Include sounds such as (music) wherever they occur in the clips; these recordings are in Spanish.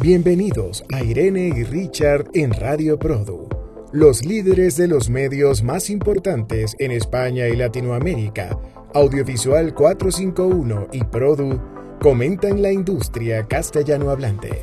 Bienvenidos a Irene y Richard en Radio Produ, los líderes de los medios más importantes en España y Latinoamérica. Audiovisual 451 y Produ comentan la industria castellano hablante.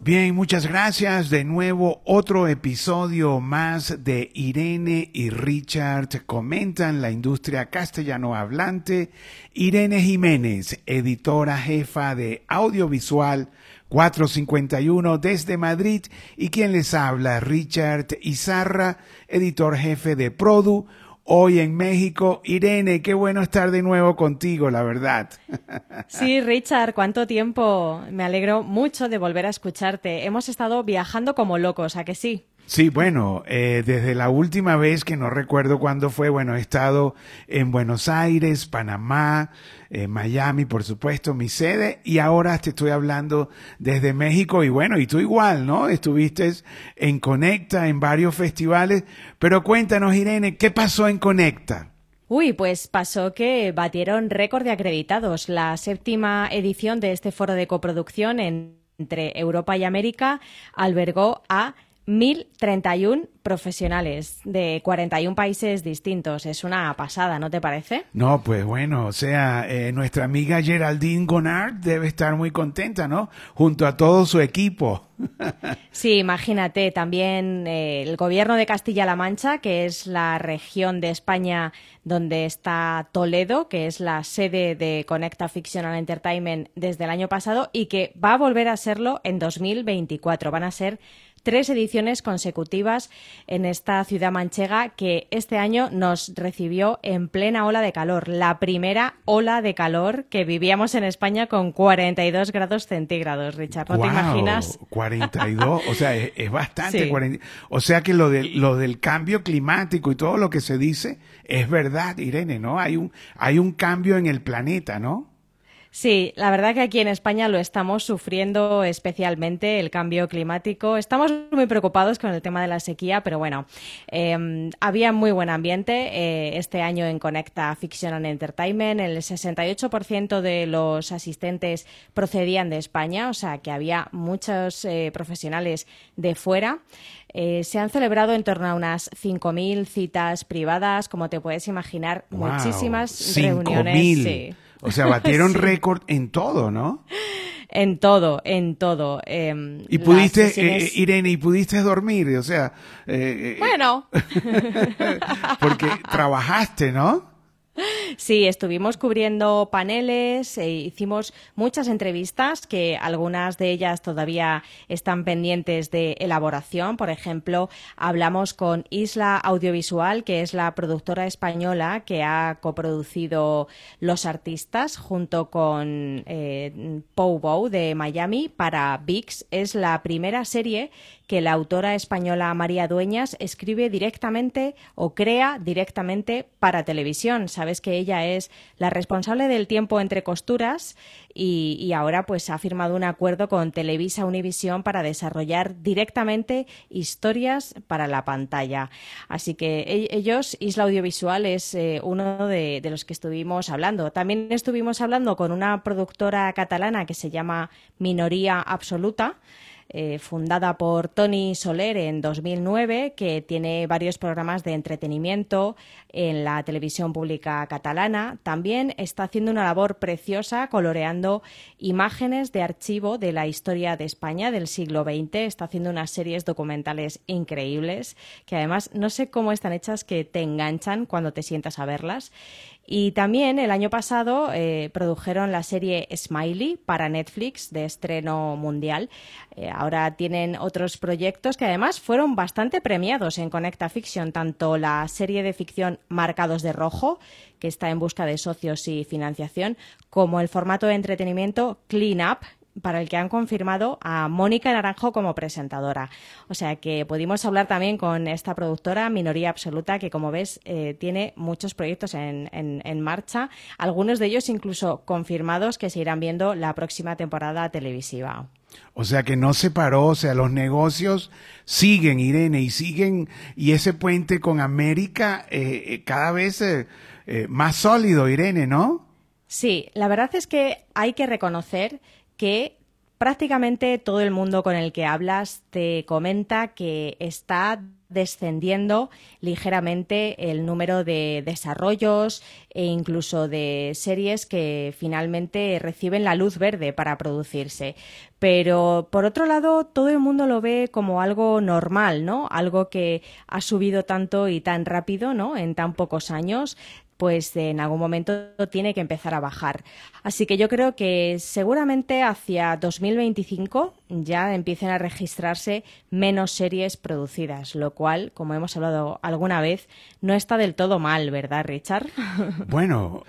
Bien, muchas gracias. De nuevo, otro episodio más de Irene y Richard comentan la industria castellano hablante. Irene Jiménez, editora jefa de audiovisual 451 desde Madrid y quien les habla, Richard Izarra, editor jefe de Produ, hoy en México. Irene, qué bueno estar de nuevo contigo, la verdad. (laughs) Sí, Richard, cuánto tiempo. Me alegro mucho de volver a escucharte. Hemos estado viajando como locos, ¿a que sí? Sí, bueno, eh, desde la última vez que no recuerdo cuándo fue, bueno, he estado en Buenos Aires, Panamá, eh, Miami, por supuesto, mi sede, y ahora te estoy hablando desde México, y bueno, y tú igual, ¿no? Estuviste en Conecta, en varios festivales, pero cuéntanos, Irene, ¿qué pasó en Conecta? Uy, pues pasó que batieron récord de acreditados. La séptima edición de este foro de coproducción entre Europa y América albergó a 1.031 profesionales de 41 países distintos. Es una pasada, ¿no te parece? No, pues bueno, o sea, eh, nuestra amiga Geraldine Gonard debe estar muy contenta, ¿no? Junto a todo su equipo. (laughs) Sí, imagínate, también eh, el gobierno de Castilla-La Mancha, que es la región de España donde está Toledo, que es la sede de Conecta Fictional Entertainment desde el año pasado y que va a volver a serlo en 2024. Van a ser tres ediciones consecutivas en esta ciudad manchega que este año nos recibió en plena ola de calor, la primera ola de calor que vivíamos en España con 42 grados centígrados, Richard. ¿No te imaginas? 42, o sea, es, bastante. o sea que lo, de, lo del cambio climático y todo lo que se dice es verdad, Irene, ¿no? Hay un, hay un cambio en el planeta, ¿no? Sí, la verdad que aquí en España lo estamos sufriendo especialmente el cambio climático. Estamos muy preocupados con el tema de la sequía, pero bueno, em, había muy buen ambiente eh, este año en Conecta Fiction and Entertainment. El 68% de los asistentes procedían de España, o sea que había muchos eh, profesionales de fuera. Eh, se han celebrado en torno a unas 5.000 citas privadas, como te puedes imaginar, muchísimas reuniones. O sea, batieron (laughs) récord en todo, ¿no? En todo, en todo. Em, y pudiste, eh, Irene, y pudiste dormir, o sea. Eh, bueno. (laughs) porque trabajaste, ¿no? Sí, estuvimos cubriendo paneles, e hicimos muchas entrevistas que algunas de ellas todavía están pendientes de elaboración. Por ejemplo, hablamos con Isla Audiovisual, que es la productora española que ha coproducido Los Artistas junto con eh, Bow de Miami para VIX. Es la primera serie que la autora española María Dueñas escribe directamente o crea directamente para televisión. Sabes que ella es la responsable del tiempo entre costuras y, ahora pues ha firmado un acuerdo con Televisa Univisión para desarrollar directamente historias para la pantalla. Así que e, ellos, Isla Audiovisual, es eh, uno de, de los que estuvimos hablando. También estuvimos hablando con una productora catalana que se llama Minoría Absoluta. Eh, fundada por Tony Soler en 2009, que tiene varios programas de entretenimiento en la televisión pública catalana. También está haciendo una labor preciosa coloreando imágenes de archivo de la historia de España del siglo XX. Está haciendo unas series documentales increíbles que además no sé cómo están hechas que te enganchan cuando te sientas a verlas. Y también el año pasado eh, produjeron la serie Smiley para Netflix de estreno mundial. Eh, ahora tienen otros proyectos que además fueron bastante premiados en Conecta Fiction, tanto la serie de ficción Marcados de Rojo, que está en busca de socios y financiación, como el formato de entretenimiento Clean Up, para el que han confirmado a Mónica Naranjo como presentadora. O sea que pudimos hablar también con esta productora, Minoría Absoluta, que como ves eh, tiene muchos proyectos en, en, marcha, algunos de ellos incluso confirmados que se irán viendo la próxima temporada televisiva. O sea que no se paró, o sea, los negocios siguen, Irene, y siguen, y ese puente con América eh, eh, cada vez más sólido, Irene, ¿no? Sí, la verdad es que hay que reconocer que prácticamente todo el mundo con el que hablas te comenta que está descendiendo ligeramente el número de desarrollos e incluso de series que finalmente reciben la luz verde para producirse. Pero por otro lado, todo el mundo lo ve como algo normal, ¿no? Algo que ha subido tanto y tan rápido, ¿no? En tan pocos años pues en algún momento tiene que empezar a bajar. Así que yo creo que seguramente hacia 2025 ya empiecen a registrarse menos series producidas, lo cual, como hemos hablado alguna vez, no está del todo mal, ¿verdad, Richard? (laughs) Bueno,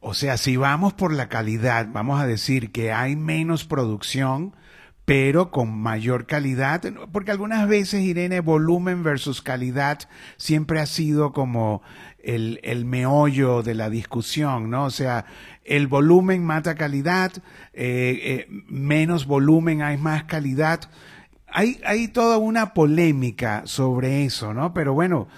o sea, si vamos por la calidad, vamos a decir que hay menos producción, pero con mayor calidad, porque algunas veces, Irene, volumen versus calidad siempre ha sido como el, el meollo de la discusión, ¿no? O sea, el volumen mata calidad, eh, eh, menos volumen hay más calidad. Hay, hay toda una polémica sobre eso, ¿no? Pero bueno,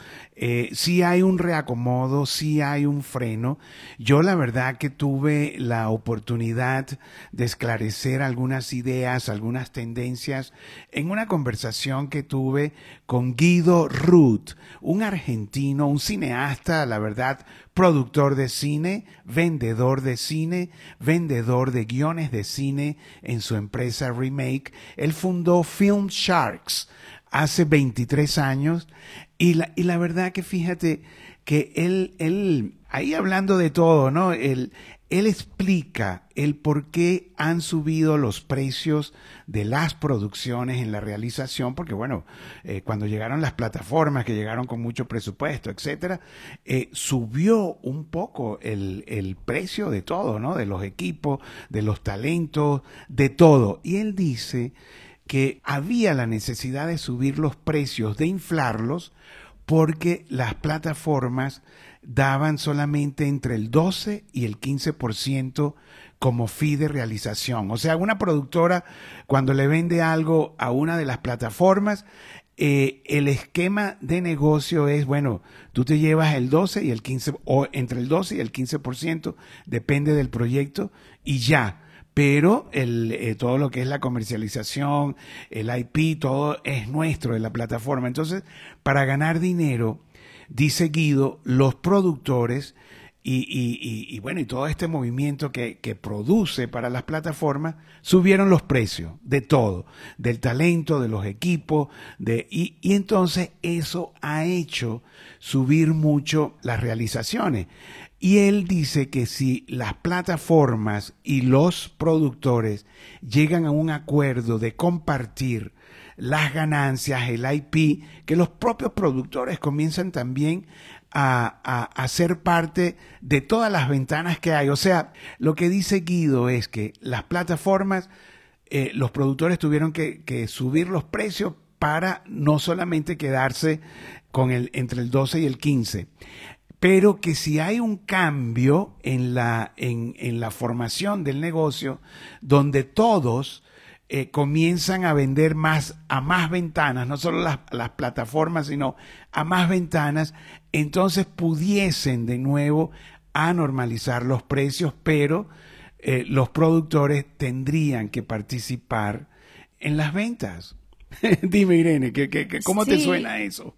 eh, sí hay un reacomodo, sí hay un freno. Yo la verdad que tuve la oportunidad de esclarecer algunas ideas, algunas tendencias en una conversación que tuve con Guido Ruth, un argentino, un cineasta, la verdad, productor de cine, vendedor de cine, vendedor de guiones de cine en su empresa Remake. Él fundó Film Sharks hace 23 años y la, y la verdad que fíjate que él, él, ahí hablando de todo, ¿no? Él, él explica el por qué han subido los precios de las producciones en la realización, porque bueno, eh, cuando llegaron las plataformas que llegaron con mucho presupuesto, etcétera, eh, subió un poco el, el precio de todo, ¿no? De los equipos, de los talentos, de todo. Y él dice que había la necesidad de subir los precios, de inflarlos, porque las plataformas daban solamente entre el 12 y el 15% como fee de realización. O sea, una productora cuando le vende algo a una de las plataformas, eh, el esquema de negocio es, bueno, tú te llevas el 12 y el 15, o entre el 12 y el 15%, depende del proyecto, y ya pero el, eh, todo lo que es la comercialización, el IP, todo es nuestro de la plataforma. Entonces, para ganar dinero, dice Guido, los productores y, bueno, y todo este movimiento que, que, produce para las plataformas, subieron los precios de todo, del talento, de los equipos, de, y entonces eso ha hecho subir mucho las realizaciones. Y él dice que si las plataformas y los productores llegan a un acuerdo de compartir las ganancias, el IP, que los propios productores comienzan también a, a, ser parte de todas las ventanas que hay. O sea, lo que dice Guido es que las plataformas, eh, los productores tuvieron que, que subir los precios para no solamente quedarse con el, entre el 12 y el 15 pero que si hay un cambio en la, en, en la formación del negocio, donde todos eh, comienzan a vender más a más ventanas, no solo las, las, plataformas, sino a más ventanas, entonces pudiesen de nuevo a normalizar los precios, pero eh, los productores tendrían que participar en las ventas. (laughs) Dime, Irene, ¿qué, qué, cómo te suena eso?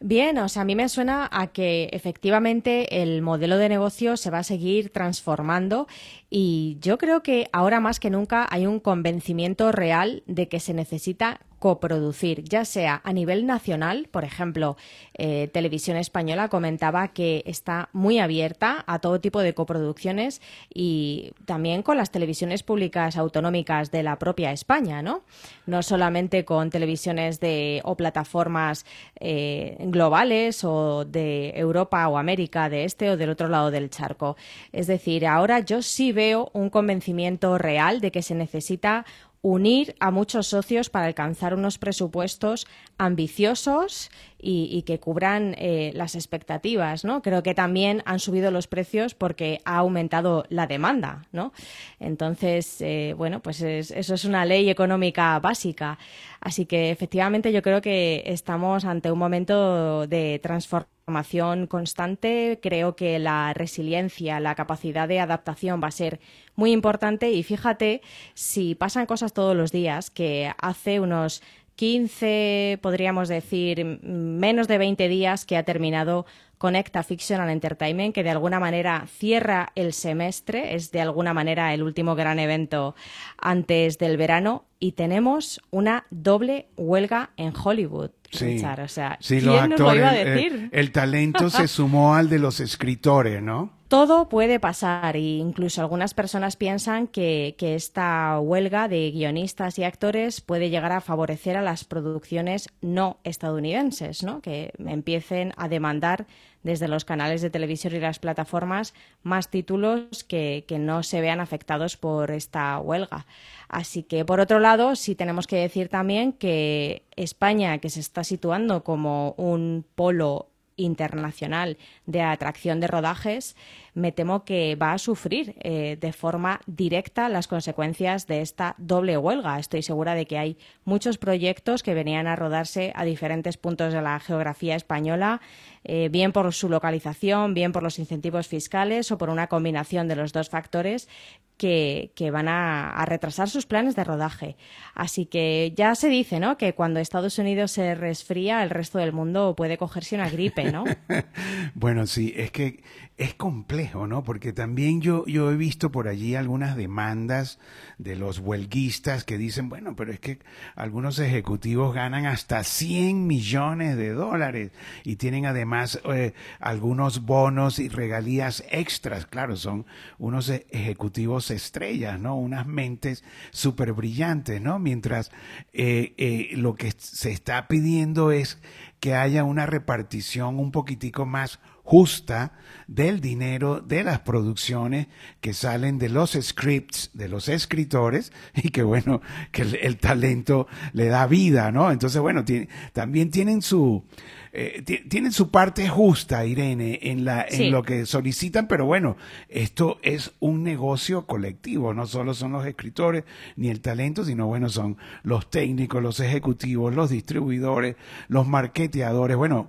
Bien, o sea, a mí me suena a que efectivamente el modelo de negocio se va a seguir transformando y yo creo que ahora más que nunca hay un convencimiento real de que se necesita coproducir, ya sea a nivel nacional, por ejemplo, eh, Televisión Española comentaba que está muy abierta a todo tipo de coproducciones y también con las televisiones públicas autonómicas de la propia España, ¿no? No solamente con televisiones de o plataformas eh, globales o de Europa o América, de este o del otro lado del charco. Es decir, ahora yo sí veo un convencimiento real de que se necesita unir a muchos socios para alcanzar unos presupuestos ambiciosos y, que cubran eh, las expectativas, ¿no? Creo que también han subido los precios porque ha aumentado la demanda, ¿no? Entonces, eh, bueno, pues eso es una ley económica básica. Así que efectivamente yo creo que estamos ante un momento de transformación transformación constante. Creo que la resiliencia, la capacidad de adaptación va a ser muy importante y fíjate si pasan cosas todos los días que hace unos 15, podríamos decir, menos de 20 días que ha terminado Conecta Fiction and Entertainment, que de alguna manera cierra el semestre, es de alguna manera el último gran evento antes del verano, y tenemos una doble huelga en Hollywood. Sí, o sea, sí, ¿quién nos lo iba a el- decir? el talento se sumó al de los escritores, ¿no? Todo puede pasar e incluso algunas personas piensan que, que esta huelga de guionistas y actores puede llegar a favorecer a las producciones no estadounidenses, ¿no? que empiecen a demandar desde los canales de televisión y las plataformas más títulos que, que no se vean afectados por esta huelga. Así que, por otro lado, sí tenemos que decir también que España, que se está situando como un polo internacional de atracción de rodajes, me temo que va a sufrir eh, de forma directa las consecuencias de esta doble huelga. Estoy segura de que hay muchos proyectos que venían a rodarse a diferentes puntos de la geografía española, eh, bien por su localización, bien por los incentivos fiscales o por una combinación de los dos factores que, van a, a retrasar sus planes de rodaje. Así que ya se dice, ¿no? Que cuando Estados Unidos se resfría, el resto del mundo puede cogerse una gripe, ¿no? (laughs) Bueno, sí, es que es complejo, ¿no? Porque también yo, yo he visto por allí algunas demandas de los huelguistas que dicen, bueno, pero es que algunos ejecutivos ganan hasta 100 millones de dólares y tienen además eh, algunos bonos y regalías extras. Claro, son unos e- ejecutivos estrellas, ¿no? Unas mentes súper brillantes, ¿no? Mientras eh, eh, lo que se está pidiendo es que haya una repartición un poquitico más justa del dinero de las producciones que salen de los scripts, de los escritores, (laughs) y que bueno, que el, el talento le da vida, ¿no? Entonces, bueno, tiene- también tienen su, eh, ti- tienen su parte justa, Irene, en, la, en lo que solicitan, pero bueno, esto es un negocio colectivo, no solo son los escritores ni el talento, sino bueno, son los técnicos, los ejecutivos, los distribuidores, los marketeadores, bueno,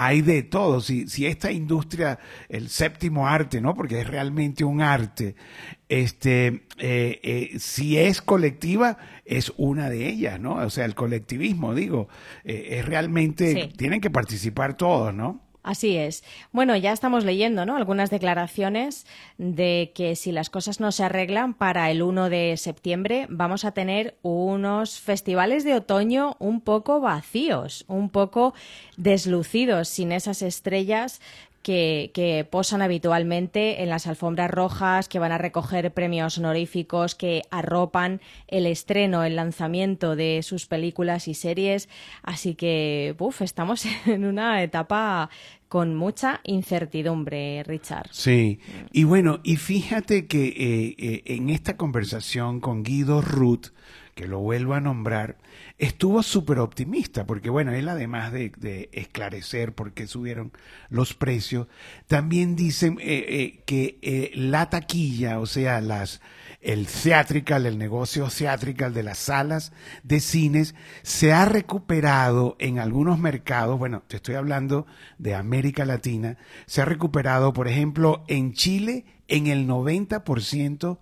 hay de todo. Si, si esta industria, el séptimo arte, ¿no? Porque es realmente un arte, este, eh, eh, si es colectiva, es una de ellas, ¿no? O sea, el colectivismo, digo, eh, es realmente, Sí. tienen que participar todos, ¿no? Así es. Bueno, ya estamos leyendo ¿no? algunas declaraciones de que si las cosas no se arreglan para el 1 de septiembre vamos a tener unos festivales de otoño un poco vacíos, un poco deslucidos, sin esas estrellas que, que posan habitualmente en las alfombras rojas, que van a recoger premios honoríficos, que arropan el estreno, el lanzamiento de sus películas y series. Así que, buf, estamos (laughs) en una etapa con mucha incertidumbre, Richard. Sí, y bueno, y fíjate que eh, eh, en esta conversación con Guido Ruth, que lo vuelvo a nombrar, estuvo súper optimista, porque bueno, él además de, de esclarecer por qué subieron los precios, también dicen eh, eh, que eh, la taquilla, o sea, las el theatrical, el negocio theatrical de las salas de cines, se ha recuperado en algunos mercados, bueno, te estoy hablando de América Latina, se ha recuperado, por ejemplo, en Chile en el 90%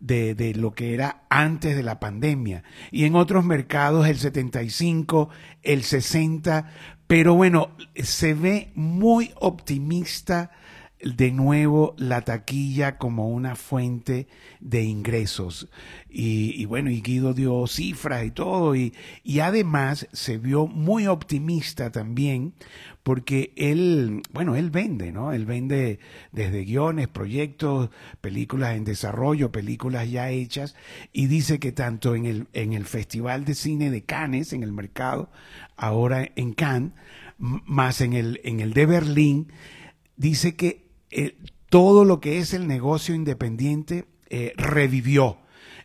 de, de lo que era antes de la pandemia, y en otros mercados el 75, el 60, pero bueno, se ve muy optimista de nuevo la taquilla como una fuente de ingresos. Y, bueno, y Guido dio cifras y todo, y, y además se vio muy optimista también porque él, bueno, él vende, ¿no? Él vende desde guiones, proyectos, películas en desarrollo, películas ya hechas, y dice que tanto en el, en el Festival de Cine de Cannes, en el mercado, ahora en Cannes, más en el, en el de Berlín, dice que eh, todo lo que es el negocio independiente eh, revivió.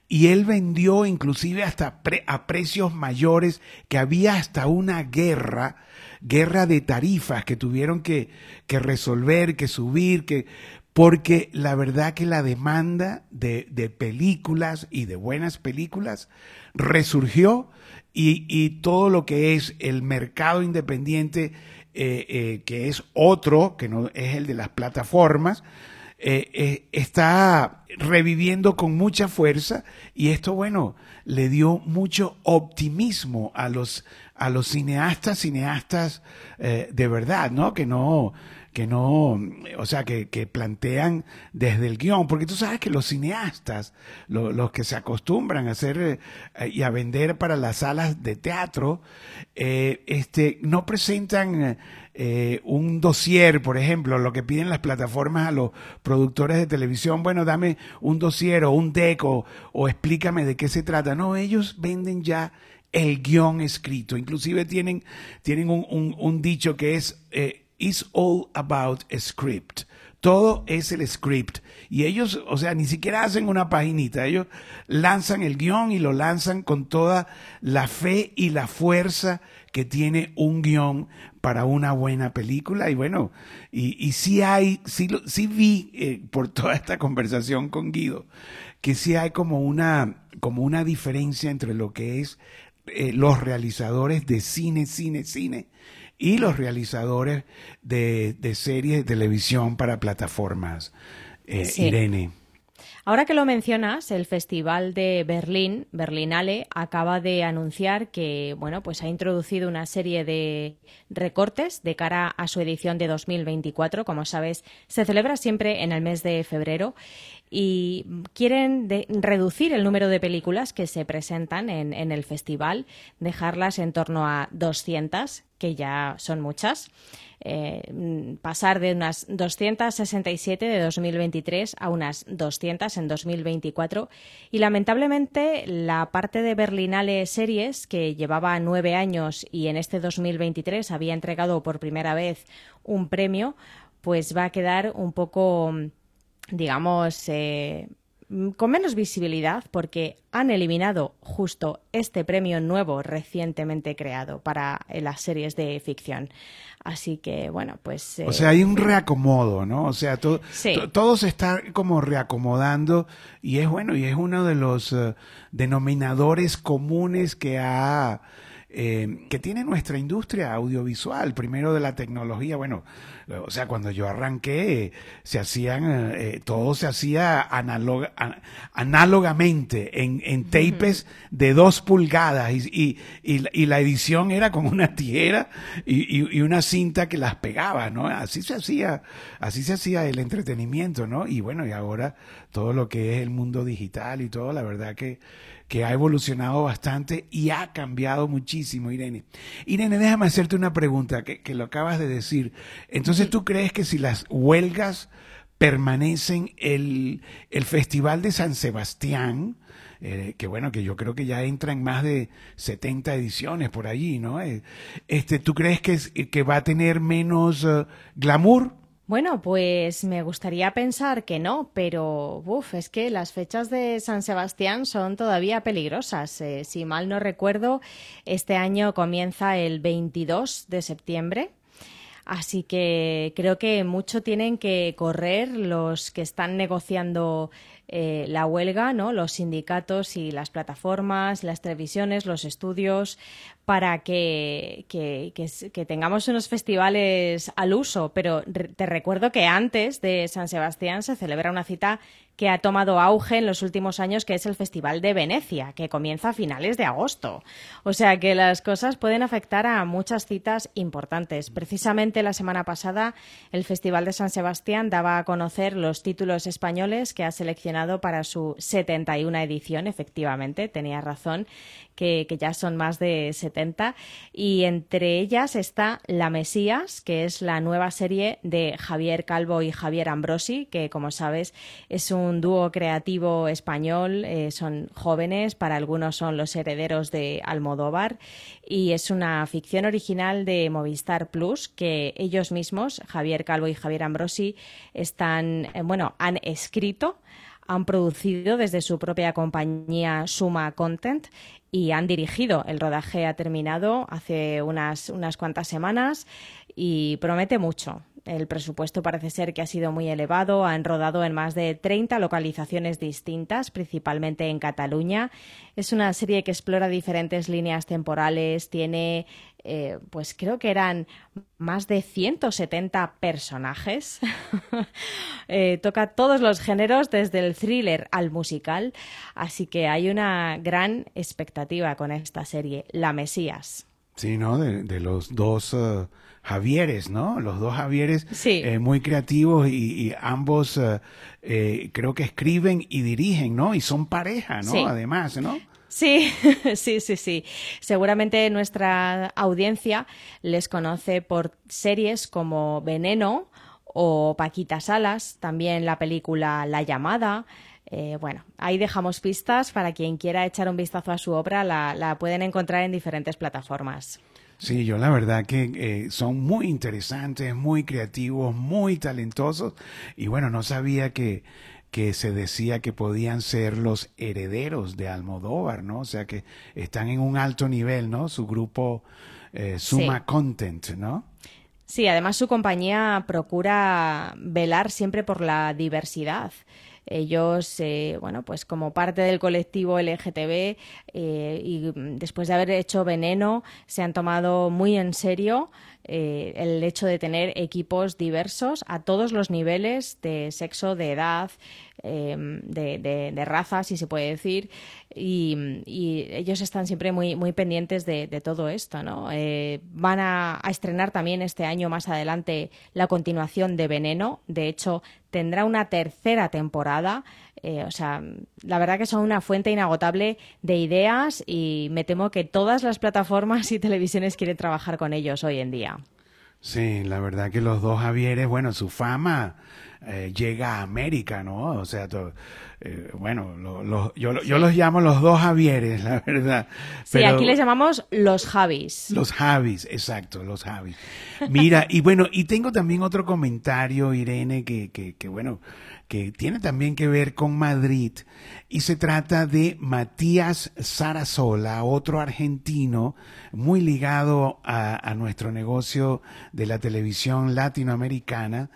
Y él vendió inclusive hasta pre- a precios mayores, que había hasta una guerra, guerra de tarifas que tuvieron que, que resolver, que subir, que porque la verdad que la demanda de, de películas y de buenas películas resurgió y, y todo lo que es el mercado independiente que es otro, que no es el de las plataformas, está reviviendo con mucha fuerza y esto, bueno, le dio mucho optimismo a los, a los cineastas, cineastas de verdad, ¿no? Que no, que no, o sea, que, que, plantean desde el guion, porque tú sabes que los cineastas, los que se acostumbran a hacer eh, y a vender para las salas de teatro, eh, este, no presentan eh, un dossier, por ejemplo, lo que piden las plataformas a los productores de televisión, bueno, dame un dossier o un deco o, explícame de qué se trata. No, ellos venden ya el guion escrito. Inclusive tienen, tienen un, dicho que es It's all about script. Todo es el script. Y ellos, o sea, ni siquiera hacen una paginita. Ellos lanzan el guion y lo lanzan con toda la fe y la fuerza que tiene un guion para una buena película. Y bueno, y, y sí hay, sí, sí vi eh, por toda esta conversación con Guido, que sí hay como una, como una diferencia entre lo que es eh, los realizadores de cine, cine, cine y los realizadores de, series de televisión para plataformas. Eh, Irene. Ahora que lo mencionas, el Festival de Berlín, Berlinale, acaba de anunciar que, bueno, pues ha introducido una serie de recortes de cara a su edición de 2024. Como sabes, se celebra siempre en el mes de febrero y quieren reducir el número de películas que se presentan en, en el festival, dejarlas en torno a 200, que ya son muchas. Eh, pasar de unas 267 de 2023 a unas 200 en 2024. Y lamentablemente la parte de Berlinale Series, que llevaba nueve años y en este 2023 había entregado por primera vez un premio, pues va a quedar un poco, digamos, eh, con menos visibilidad porque han eliminado justo este premio nuevo recientemente creado para las series de ficción. Así que, bueno, pues... o sea, hay un eh, reacomodo, ¿no? O sea, todo, todo se está como reacomodando y es bueno, y es uno de los eh, denominadores comunes que ha... Eh, que tiene nuestra industria audiovisual, primero de la tecnología, bueno, o sea, cuando yo arranqué, se hacían, eh, todo se hacía análogamente en, en tapes de dos pulgadas y, y, y, la edición era con una tijera y, y, una cinta que las pegaba, ¿no? Así se hacía, así se hacía el entretenimiento, ¿no? Y bueno, y ahora todo lo que es el mundo digital y todo, la verdad que que ha evolucionado bastante y ha cambiado muchísimo, Irene. Irene, déjame hacerte una pregunta que, que lo acabas de decir. Entonces, ¿tú crees que si las huelgas permanecen, el, el Festival de San Sebastián, eh, que bueno, que yo creo que ya entra en más de 70 ediciones por allí, ¿no? Eh, este, ¿Tú crees que, que va a tener menos uh, glamour? Bueno, pues me gustaría pensar que no, pero uf, es que las fechas de San Sebastián son todavía peligrosas. Eh, si mal no recuerdo, este año comienza el 22 de septiembre. Así que creo que mucho tienen que correr los que están negociando eh, la huelga, ¿no? los sindicatos y las plataformas, las televisiones, los estudios, para que, que, que, tengamos unos festivales al uso. Pero te recuerdo que antes de San Sebastián se celebra una cita que ha tomado auge en los últimos años, que es el Festival de Venecia, que comienza a finales de agosto. O sea que las cosas pueden afectar a muchas citas importantes. Precisamente la semana pasada el Festival de San Sebastián daba a conocer los títulos españoles que ha seleccionado para su 71 edición, efectivamente, tenía razón, que, ya son más de 70, y entre ellas está La Mesías, que es la nueva serie de Javier Calvo y Javier Ambrosi, que como sabes es un dúo creativo español, eh, son jóvenes, para algunos son los herederos de Almodóvar, y es una ficción original de Movistar Plus que ellos mismos, Javier Calvo y Javier Ambrosi, están, eh, bueno, han escrito han producido desde su propia compañía Suma Content y han dirigido. El rodaje ha terminado hace unas, unas cuantas semanas y promete mucho. El presupuesto parece ser que ha sido muy elevado. Han rodado en más de 30 localizaciones distintas, principalmente en Cataluña. Es una serie que explora diferentes líneas temporales, tiene eh, pues creo que eran más de 170 personajes. (laughs) Eh, toca todos los géneros, desde el thriller al musical, así que hay una gran expectativa con esta serie, La Mesías. Sí, ¿no? De, los dos uh, Javieres, ¿no? Los dos Javieres sí. Eh, muy creativos y, ambos uh, eh, creo que escriben y dirigen, ¿no? Y son pareja, ¿no? Además, ¿no? Sí, (laughs) sí, sí, sí. Seguramente nuestra audiencia les conoce por series como Veneno o Paquita Salas, también la película La llamada, eh, bueno, ahí dejamos pistas para quien quiera echar un vistazo a su obra, la, pueden encontrar en diferentes plataformas. Sí, yo la verdad que eh, son muy interesantes, muy creativos, muy talentosos y bueno, no sabía que, que se decía que podían ser los herederos de Almodóvar, ¿no? O sea que están en un alto nivel, ¿no? Su grupo eh, Suma Content, ¿no? Sí, además su compañía procura velar siempre por la diversidad. Ellos, eh, bueno, pues como parte del colectivo LGTB eh, y después de haber hecho Veneno, se han tomado muy en serio eh, el hecho de tener equipos diversos a todos los niveles de sexo, de edad, em, de, raza, si se puede decir, y, ellos están siempre muy, muy pendientes de, todo esto. ¿no? van a, a, estrenar también este año más adelante la continuación de Veneno. De hecho, tendrá una tercera temporada. Eh, o sea, la verdad que son una fuente inagotable de ideas y me temo que todas las plataformas y televisiones quieren trabajar con ellos hoy en día. Sí, la verdad que los dos Javieres, bueno, su fama eh, llega a América, ¿no? O sea, eh, bueno, yo, los llamo los dos Javieres, (laughs) la verdad. sí, aquí les llamamos los Javis. Los Javis, exacto, los Javis. Mira, y bueno, y tengo también otro comentario, Irene, que, que, que bueno, que tiene también que ver con Madrid y se trata de Matías Sarasola, otro argentino muy ligado a, nuestro negocio de la televisión latinoamericana,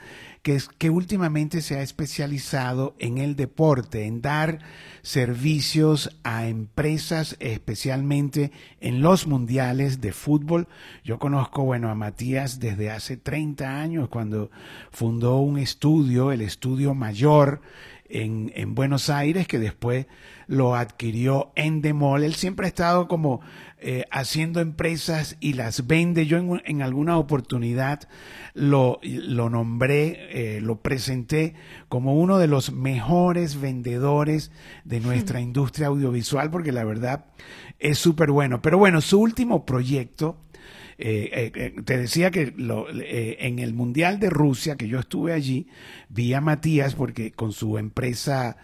que, es, que últimamente se ha especializado en el deporte, en dar servicios a empresas, especialmente en los mundiales de fútbol. Yo conozco, bueno, a Matías desde hace 30 años, cuando fundó un estudio, el Estudio Mayor, en, en Buenos Aires, que después lo adquirió Endemol. Él siempre ha estado como eh, haciendo empresas y las vende. Yo en, alguna oportunidad lo, lo nombré, eh, lo presenté como uno de los mejores vendedores de nuestra industria audiovisual, porque la verdad es súper bueno. Pero bueno, su último proyecto, eh, te decía que lo, en el Mundial de Rusia, que yo estuve allí, vi a Matías porque con su empresa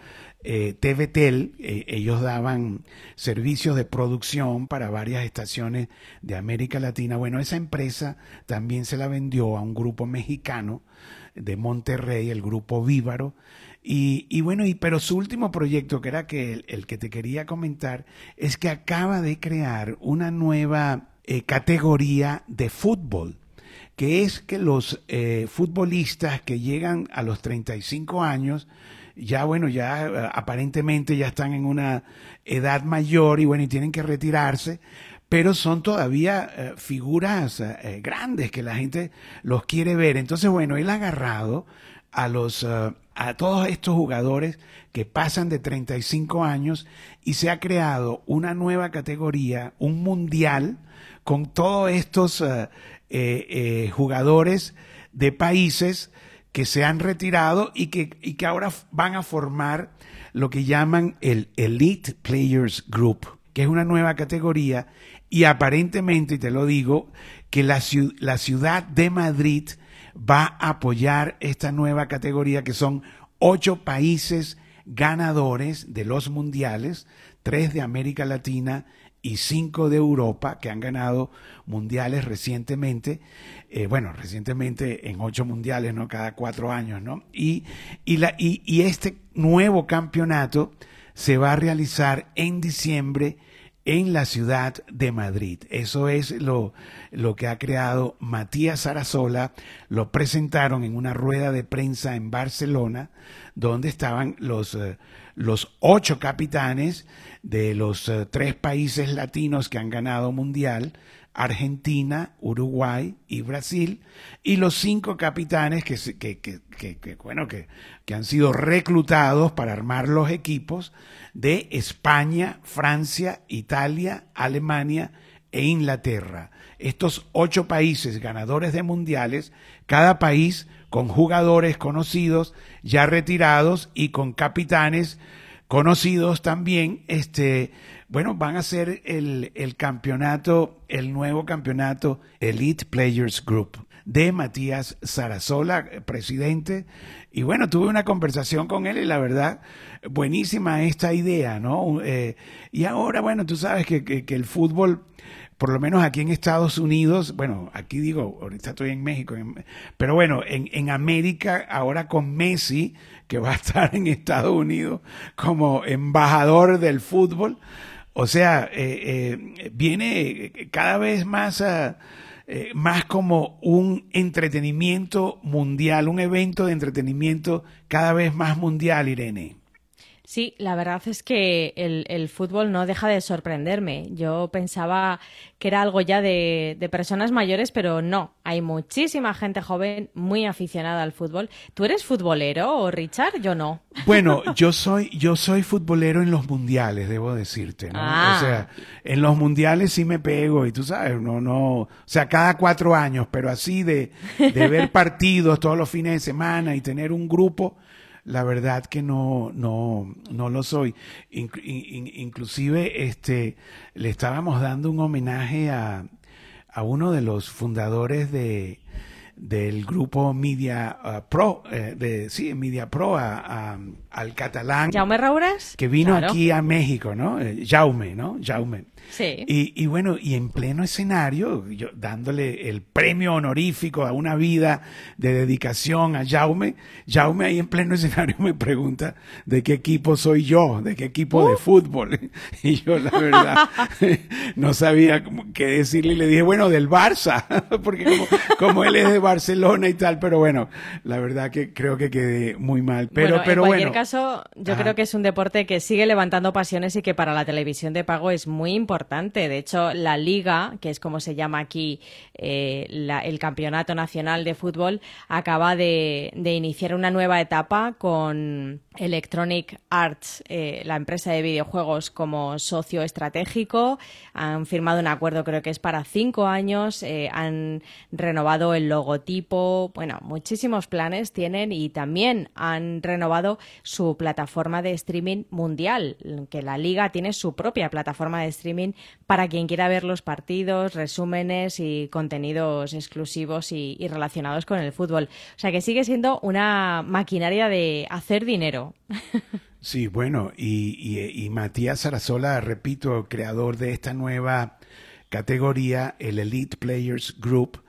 eh, TVTEL, eh, ellos daban servicios de producción para varias estaciones de América Latina. Bueno, esa empresa también se la vendió a un grupo mexicano de Monterrey, el grupo Vívaro. Y, bueno, y, pero su último proyecto, que era que el, que te quería comentar, es que acaba de crear una nueva eh, categoría de fútbol que es que los eh, futbolistas que llegan a los 35 años ya bueno, ya eh, aparentemente ya están en una edad mayor y bueno, y tienen que retirarse, pero son todavía eh, figuras eh, grandes que la gente los quiere ver. Entonces, bueno, él ha agarrado a los a todos estos jugadores que pasan de 35 años y se ha creado una nueva categoría, un mundial con todos estos jugadores de países que se han retirado y que, y que ahora van a formar lo que llaman el Elite Players Group, que es una nueva categoría. Y aparentemente, y te lo digo, que la, la ciudad de Madrid va a apoyar esta nueva categoría que son ocho países ganadores de los mundiales, tres de América Latina y cinco de Europa que han ganado mundiales recientemente, eh, bueno, recientemente en ocho mundiales, ¿no? Cada cuatro años, ¿no? Y, y, la, y, este nuevo campeonato se va a realizar en diciembre en la ciudad de Madrid. Eso es lo, lo que ha creado Matías Sarasola. Lo presentaron en una rueda de prensa en Barcelona, donde estaban los, eh, los ocho capitanes de los eh, tres países latinos que han ganado mundial, Argentina, Uruguay y Brasil, y los cinco capitanes que, que, que, que bueno, que, han sido reclutados para armar los equipos de España, Francia, Italia, Alemania e Inglaterra. Estos ocho países ganadores de mundiales, cada país con jugadores conocidos, ya retirados y con capitanes conocidos también, este, bueno, van a ser el, el campeonato, el nuevo campeonato Elite Players Group de Matías Sarasola, presidente. Y bueno, tuve una conversación con él y la verdad, buenísima esta idea, ¿no? Eh, y ahora, bueno, tú sabes que, que, el fútbol por lo menos aquí en Estados Unidos, bueno, aquí digo, ahorita estoy en México, pero bueno, en, en América, ahora con Messi, que va a estar en Estados Unidos como embajador del fútbol, o sea, eh, eh, viene cada vez más, eh, más como un entretenimiento mundial, un evento de entretenimiento cada vez más mundial, Irene. Sí, la verdad es que el, fútbol no deja de sorprenderme. Yo pensaba que era algo ya de, personas mayores, pero no. Hay muchísima gente joven muy aficionada al fútbol. ¿Tú eres futbolero, Richard? Yo no. (laughs) Bueno, yo soy, yo soy futbolero en los mundiales, debo decirte. ¿no? O sea, ah. en los mundiales sí me pego y tú sabes, no, no, o sea, cada cuatro años, pero así de, de ver (laughs) partidos todos los fines de semana y tener un grupo la verdad que no, no, no lo soy. inclusive, este, le estábamos dando un homenaje a, a uno de los fundadores de, del grupo Media uh, Pro, eh, de, sí, Media Pro, al catalán. Jaume Raures. Que vino aquí a México, ¿no? Eh, Jaume, ¿no? Jaume. Sí. Y, bueno, y en pleno escenario, yo dándole el premio honorífico a una vida de dedicación a Jaume, Jaume ahí en pleno escenario me pregunta de qué equipo soy yo, de qué equipo de uh. fútbol. (laughs) Y yo la verdad (laughs) no sabía qué decirle y le dije, bueno, del Barça, (laughs) porque como, como él es de Barcelona y tal, pero bueno, la verdad que creo que quedé muy mal. Pero, pero en cualquier caso, yo creo que es un deporte que sigue levantando pasiones y que para la televisión de pago es muy importante. De hecho, la Liga, que es como se llama aquí eh, el Campeonato Nacional de Fútbol, acaba de, iniciar una nueva etapa con Electronic Arts, eh, la empresa de videojuegos, como socio estratégico. Han firmado un acuerdo, creo que es para cinco años. Eh, han renovado el logo tipo, bueno, muchísimos planes tienen y también han renovado su plataforma de streaming mundial, que la liga tiene su propia plataforma de streaming para quien quiera ver los partidos, resúmenes y contenidos exclusivos y, relacionados con el fútbol. O sea que sigue siendo una maquinaria de hacer dinero. (laughs) Sí, bueno, y, y, Matías Sarasola, repito, creador de esta nueva categoría, el Elite Players Group,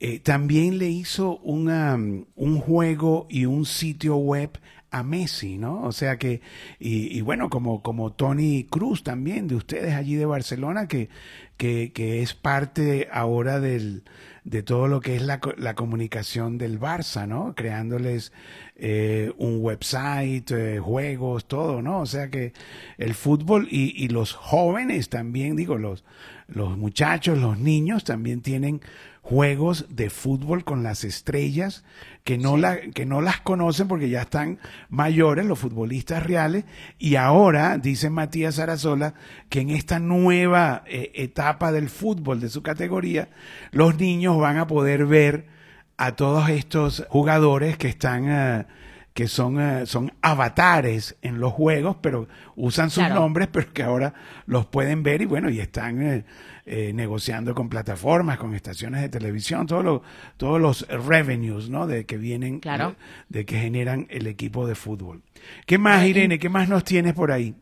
eh, también le hizo una, un juego y un sitio web a Messi, ¿no? O sea que, y, bueno, como, como Tony Cruz también, de ustedes allí de Barcelona, que, que, que es parte ahora del, de todo lo que es la, la comunicación del Barça, ¿no? Creándoles eh, un website, eh, juegos, todo, ¿no? O sea que el fútbol y, y los jóvenes también, digo, los, los muchachos, los niños también tienen juegos de fútbol con las estrellas que no, la, que no las conocen porque ya están mayores, los futbolistas reales, y ahora, dice Matías Arazola, que en esta nueva eh, etapa del fútbol de su categoría, los niños van a poder ver a todos estos jugadores que están... Eh, que son, eh, son avatares en los juegos, pero usan sus nombres, pero que ahora los pueden ver y bueno, y están eh, negociando con plataformas, con estaciones de televisión, todos todos los revenues, ¿no? De que vienen, de, que generan el equipo de fútbol. ¿Qué más, Irene? ¿Qué más nos tienes por ahí?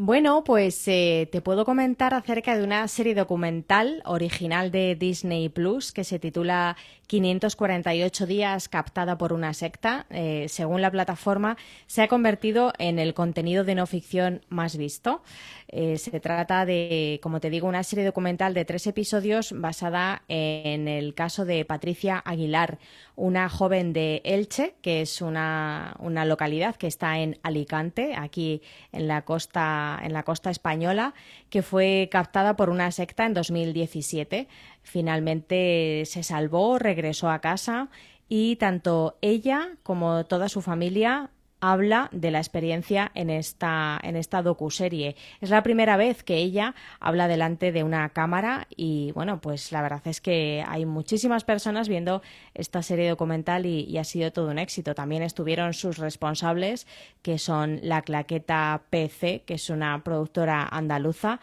Bueno, pues eh, te puedo comentar acerca de una serie documental original de Disney Plus que se titula 548 días captada por una secta. Eh, según la plataforma, se ha convertido en el contenido de no ficción más visto. Eh, se trata de, como te digo, una serie documental de tres episodios basada en el caso de Patricia Aguilar, una joven de Elche, que es una, una localidad que está en Alicante, aquí en la costa en la costa española que fue captada por una secta en 2017. Finalmente se salvó, regresó a casa y tanto ella como toda su familia habla de la experiencia en esta, en esta docuserie. Es la primera vez que ella habla delante de una cámara y bueno, pues la verdad es que hay muchísimas personas viendo esta serie documental y, ha sido todo un éxito. También estuvieron sus responsables, que son la Claqueta PC, que es una productora andaluza.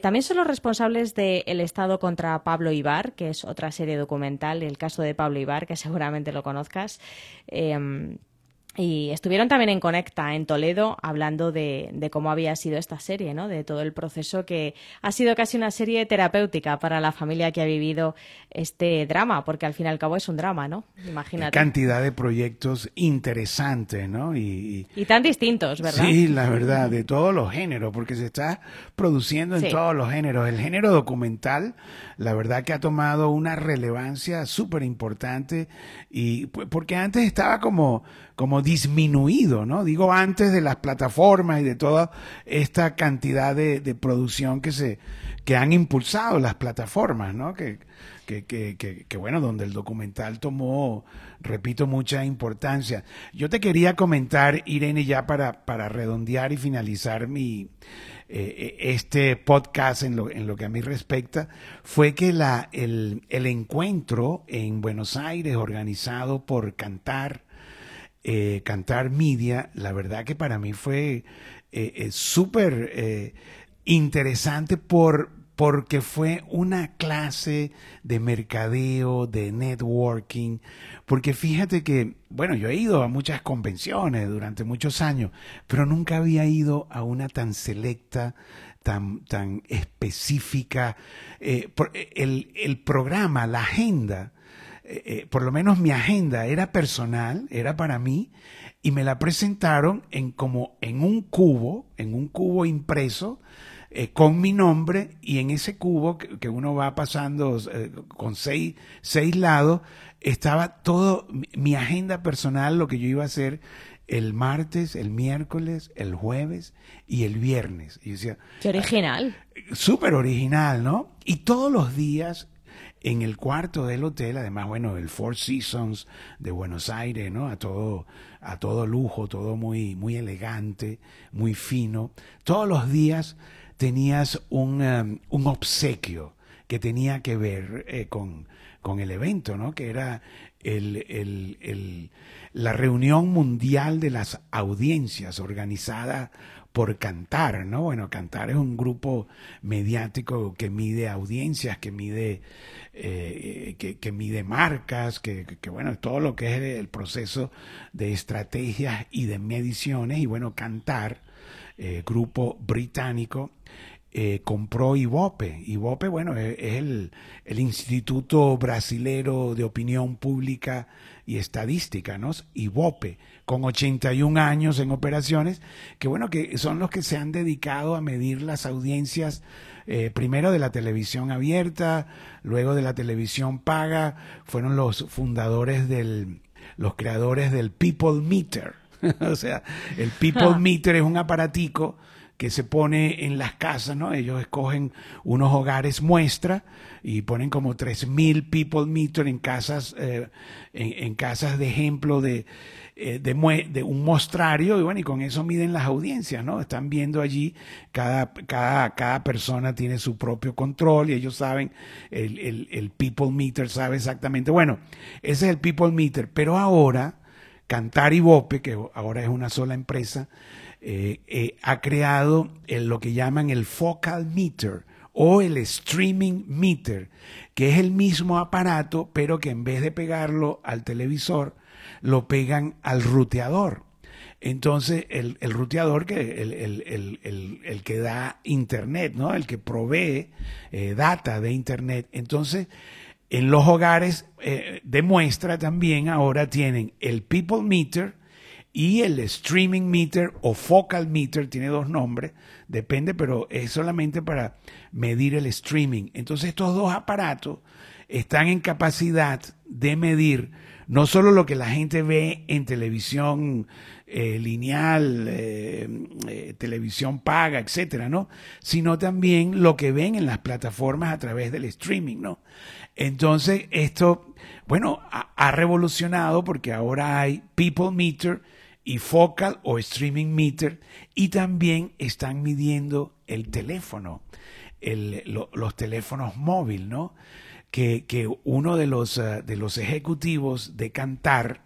también son los responsables de El Estado contra Pablo Ibar, que es otra serie documental, el caso de Pablo Ibar, que seguramente lo conozcas. Em, y estuvieron también en Conecta, en Toledo, hablando de, de, cómo había sido esta serie, ¿no? De todo el proceso que ha sido casi una serie terapéutica para la familia que ha vivido este drama, porque al fin y al cabo es un drama, ¿no? Imagínate. cantidad de proyectos interesantes, ¿no? Y, y, tan distintos, ¿verdad? Sí, la verdad, de todos los géneros, porque se está produciendo en todos los géneros. El género documental, la verdad que ha tomado una relevancia súper importante, y porque antes estaba como como disminuido, ¿no? Digo, antes de las plataformas y de toda esta cantidad de, producción que se que han impulsado las plataformas, ¿no? Que, que, que, que, bueno, donde el documental tomó, repito, mucha importancia. Yo te quería comentar, Irene, ya para, para redondear y finalizar mi eh, este podcast en lo, en lo que a mí respecta, fue que la, el, el encuentro en Buenos Aires organizado por Cantar, eh, cantar media, la verdad que para mí fue eh, eh, súper interesante por, porque fue una clase de mercadeo, de networking, porque fíjate que, bueno, yo he ido a muchas convenciones durante muchos años, pero nunca había ido a una tan selecta, tan, tan específica. el, el programa, la agenda, eh, eh, por lo menos mi agenda era personal, era para mí, y me la presentaron en como en un cubo, en un cubo impreso, eh, con mi nombre, y en ese cubo que, uno va pasando con seis, seis lados, estaba todo mi agenda personal, lo que yo iba a hacer el martes, el miércoles, el jueves y el viernes. Y decía, Qué original. Súper original, ¿no? Y todos los días en el cuarto del hotel, además, bueno, el Four Seasons de Buenos Aires, ¿no? A todo, a todo lujo, todo muy, muy elegante, muy fino. Todos los días tenías un, um, un obsequio que tenía que ver eh, con, con, el evento, ¿no? Que era la reunión mundial de las audiencias organizada por Cantar, ¿no? Bueno, Cantar es un grupo mediático que mide audiencias, que mide, eh, que, mide marcas, que, bueno, todo lo que es el proceso de estrategias y de mediciones. Y bueno, Cantar, eh, grupo británico, eh, compró Ibope. Ibope, bueno, es, el, el, Instituto Brasilero de Opinión Pública y Estadística, ¿no? Ibope, con 81 años en operaciones, que bueno, que son los que se han dedicado a medir las audiencias, eh, primero de la televisión abierta, luego de la televisión paga, fueron los fundadores del, los creadores del People Meter. (laughs) o sea, el People (laughs) Meter es un aparatico que se pone en las casas, ¿no? Ellos escogen unos hogares muestra y ponen como 3.000 people meter en casas, eh, en, casas de ejemplo de, eh, de, un mostrario y bueno, y con eso miden las audiencias, ¿no? Están viendo allí, cada, cada, cada persona tiene su propio control y ellos saben, el, el, el people meter sabe exactamente, bueno, ese es el people meter, pero ahora, Cantar y Bope, que ahora es una sola empresa, eh, eh, ha creado lo que llaman el focal meter o el streaming meter, que es el mismo aparato, pero que en vez de pegarlo al televisor, lo pegan al ruteador. entonces el, el ruteador, que el, el, el, que da internet, ¿no? El que provee eh, data de internet. Entonces, en los hogares eh, demuestra también ahora tienen el people meter y el streaming meter o focal meter, tiene dos nombres, depende, pero es solamente para medir el streaming. Entonces estos dos aparatos están en capacidad de medir no solo lo que la gente ve en televisión eh, lineal, eh, eh, televisión paga, etcétera, ¿no? Sino también lo que ven en las plataformas a través del streaming, ¿no? Entonces, esto, bueno, ha, revolucionado porque ahora hay People Meter y Focal o Streaming Meter y también están midiendo el teléfono, los teléfonos móviles, ¿no? que, uno de los, eh, de los ejecutivos de Cantar,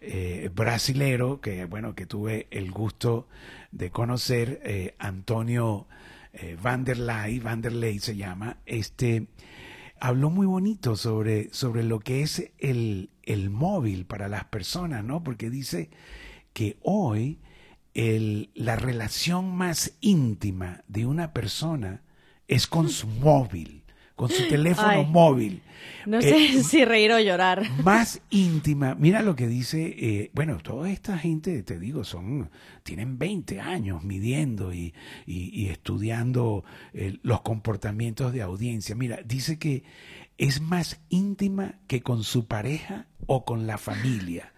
eh, brasilero, que bueno, que tuve el gusto de conocer, eh, Antonio Vanderlei, Vanderlei se llama, este, habló muy bonito sobre, sobre lo que es el, el móvil para las personas, ¿no? Porque dice que hoy el, la relación más íntima de una persona es con su (laughs) móvil con su teléfono móvil. No sé eh, si reír o llorar. (laughs) Más íntima. Mira lo que dice, eh, bueno, toda esta gente, te digo, son, tienen 20 años midiendo y, estudiando eh, los comportamientos de audiencia. Mira, dice que es más íntima que con su pareja o con la familia.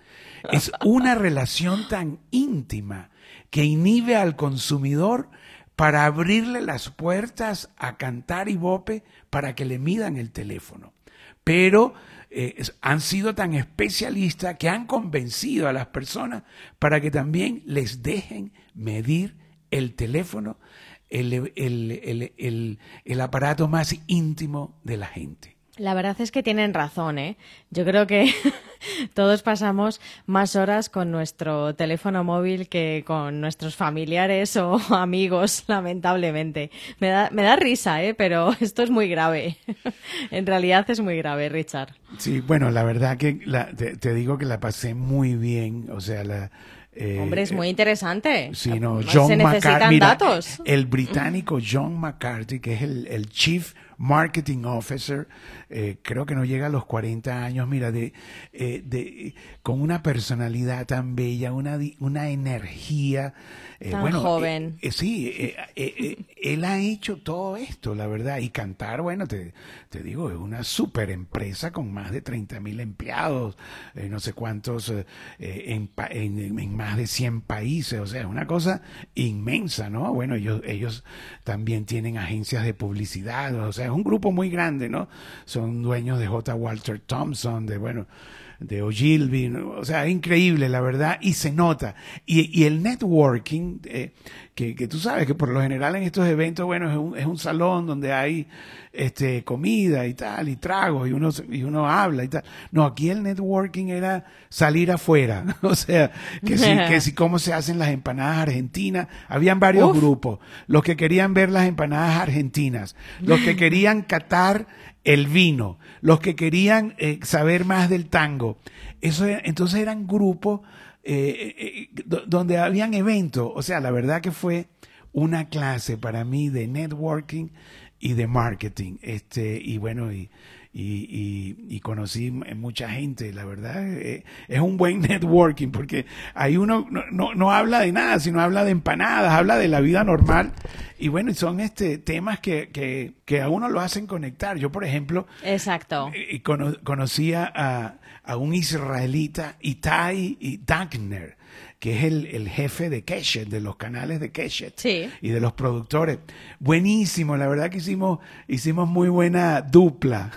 Es una relación tan íntima que inhibe al consumidor para abrirle las puertas a Cantar y Bope para que le midan el teléfono. Pero eh, han sido tan especialistas que han convencido a las personas para que también les dejen medir el teléfono, el, el aparato más íntimo de la gente. La verdad es que tienen razón, ¿eh? Yo creo que (laughs) todos pasamos más horas con nuestro teléfono móvil que con nuestros familiares o (laughs) amigos, lamentablemente. Me da, me da risa, ¿eh? Pero (laughs) esto es muy grave. en realidad es muy grave, Richard. Sí, bueno, la verdad que te, digo que la pasé muy bien. O sea, la, eh, Hombre, es muy interesante. Sí, no, John Se necesitan datos. El británico John McCarthy, que es el, el Chief Marketing Officer, eh, creo que no llega a los 40 años, mira, de, eh, de, con una personalidad tan bella, una, una energía. Eh, tan joven. sí, él ha hecho todo esto, la verdad, y cantar, bueno, te, te digo, es una super empresa con más de 30 mil empleados, no sé cuántos, en, en, en, más de 100 países, o sea, es una cosa inmensa, ¿no? Bueno, ellos, ellos también tienen agencias de publicidad, o sea, es un grupo muy grande, ¿no? Son dueños de J. Walter Thompson, de, bueno, de Ogilvy, o sea, increíble, la verdad, y se nota. Y, y el networking, eh, que, que, tú sabes que por lo general en estos eventos, bueno, es un, es un salón donde hay este, comida y tal, y tragos, y uno, y uno habla y tal. No, aquí el networking era salir afuera, (laughs) o sea, que sí, (laughs) que sí, cómo se hacen las empanadas argentinas. Habían varios grupos, los que querían ver las empanadas argentinas, los que querían catar el vino, los que querían eh, saber más del tango. Eso entonces eran grupos eh, eh, donde habían eventos. O sea, la verdad que fue una clase para mí de networking y de marketing. Este, y bueno, y, y, y, conocí mucha gente, la verdad, eh, es un buen (laughs) networking, porque ahí uno no, no, habla de nada, sino habla de empanadas, habla de la vida normal, y bueno, son este temas que, que, que a uno lo hacen conectar. Yo, por ejemplo, Exacto. Eh, conocía a, a un israelita, Itai Dankner, que es el, el jefe de Keshet, de los canales de Keshet y de los productores. Buenísimo, la verdad que hicimos, hicimos muy buena dupla,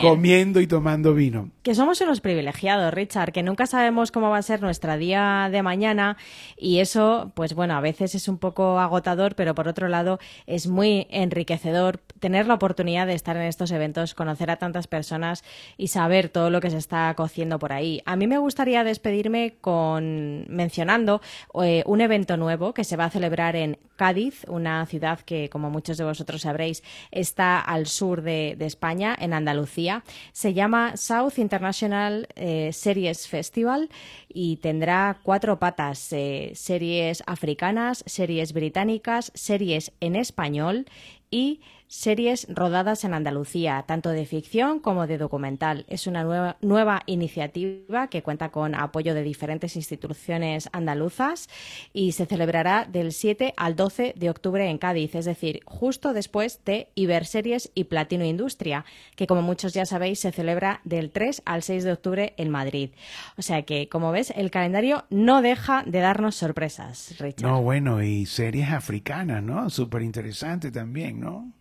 comiendo y tomando vino. Que somos unos privilegiados, Richard, que nunca sabemos cómo va a ser nuestra día de mañana y eso, pues bueno, a veces es un poco agotador, pero por otro lado es muy enriquecedor tener la oportunidad de estar en estos eventos, conocer a tantas personas y saber todo lo que se está cociendo por ahí. A mí me gustaría despedirme con mencionando eh, un evento nuevo que se va a celebrar en Cádiz, una ciudad que, como muchos de vosotros sabréis, está al sur de, España, en Andalucía. Se llama South International eh, Series Festival y tendrá cuatro patas, eh, series africanas, series británicas, series en español y series rodadas en Andalucía, tanto de ficción como de documental. Es una nueva, nueva, iniciativa que cuenta con apoyo de diferentes instituciones andaluzas y se celebrará del 7 al 12 de octubre en Cádiz, es decir, justo después de Iberseries y Platino Industria, que como muchos ya sabéis se celebra del 3 al 6 de octubre en Madrid. O sea que, como ves, el calendario no deja de darnos sorpresas, Richard. No, bueno, y series africanas, ¿no? Súper interesante también, ¿no?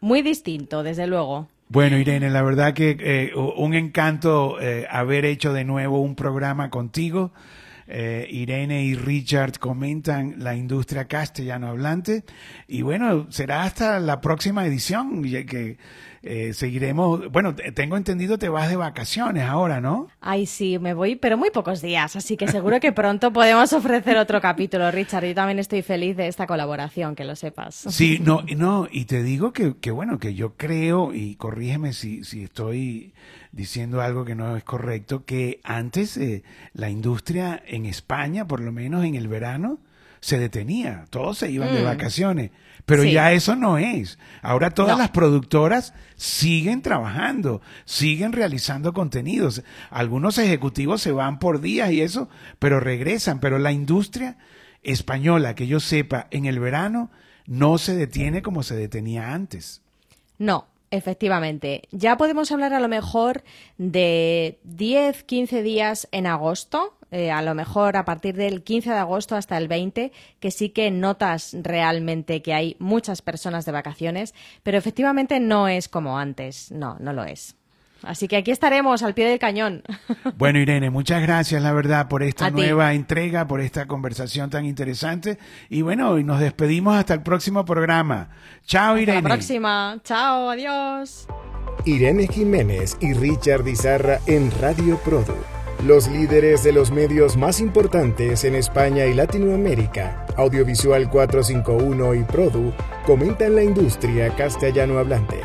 Muy distinto, desde luego. Bueno, Irene, la verdad que eh, un encanto eh, haber hecho de nuevo un programa contigo. Eh, Irene y Richard comentan la industria castellano hablante. Y bueno, será hasta la próxima edición, que eh, seguiremos. Bueno, tengo entendido te vas de vacaciones ahora, ¿no? Ay, sí, me voy, pero muy pocos días, así que seguro que pronto podemos ofrecer otro capítulo, Richard. Yo también estoy feliz de esta colaboración, que lo sepas. Sí, no, no, y te digo que, que bueno, que yo creo, y corrígeme si, si estoy diciendo algo que no es correcto, que antes eh, la industria en España, por lo menos en el verano, se detenía, todos se iban de mm. vacaciones. Pero ya eso no es. Ahora todas las productoras siguen trabajando, siguen realizando contenidos. Algunos ejecutivos se van por días y eso, pero regresan. Pero la industria española, que yo sepa, en el verano no se detiene como se detenía antes. No, Efectivamente. Ya podemos hablar a lo mejor de 10, 15 días en agosto, eh, a lo mejor a partir del 15 de agosto hasta el 20, que sí que notas realmente que hay muchas personas de vacaciones, pero efectivamente no es como antes, no, no lo es. Así que aquí estaremos al pie del cañón. (laughs) Bueno, Irene, muchas gracias, la verdad, por esta nueva entrega, por esta conversación tan interesante. Y bueno, nos despedimos hasta el próximo programa. Chao, Irene. Hasta la próxima. Chao, adiós. Irene Jiménez y Richard Izarra en Radio Produ los líderes de los medios más importantes en España y Latinoamérica, Audiovisual 451 y Produ, comentan la industria castellano hablante.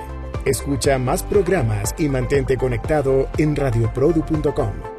Escucha más programas y mantente conectado en radioprodu.com.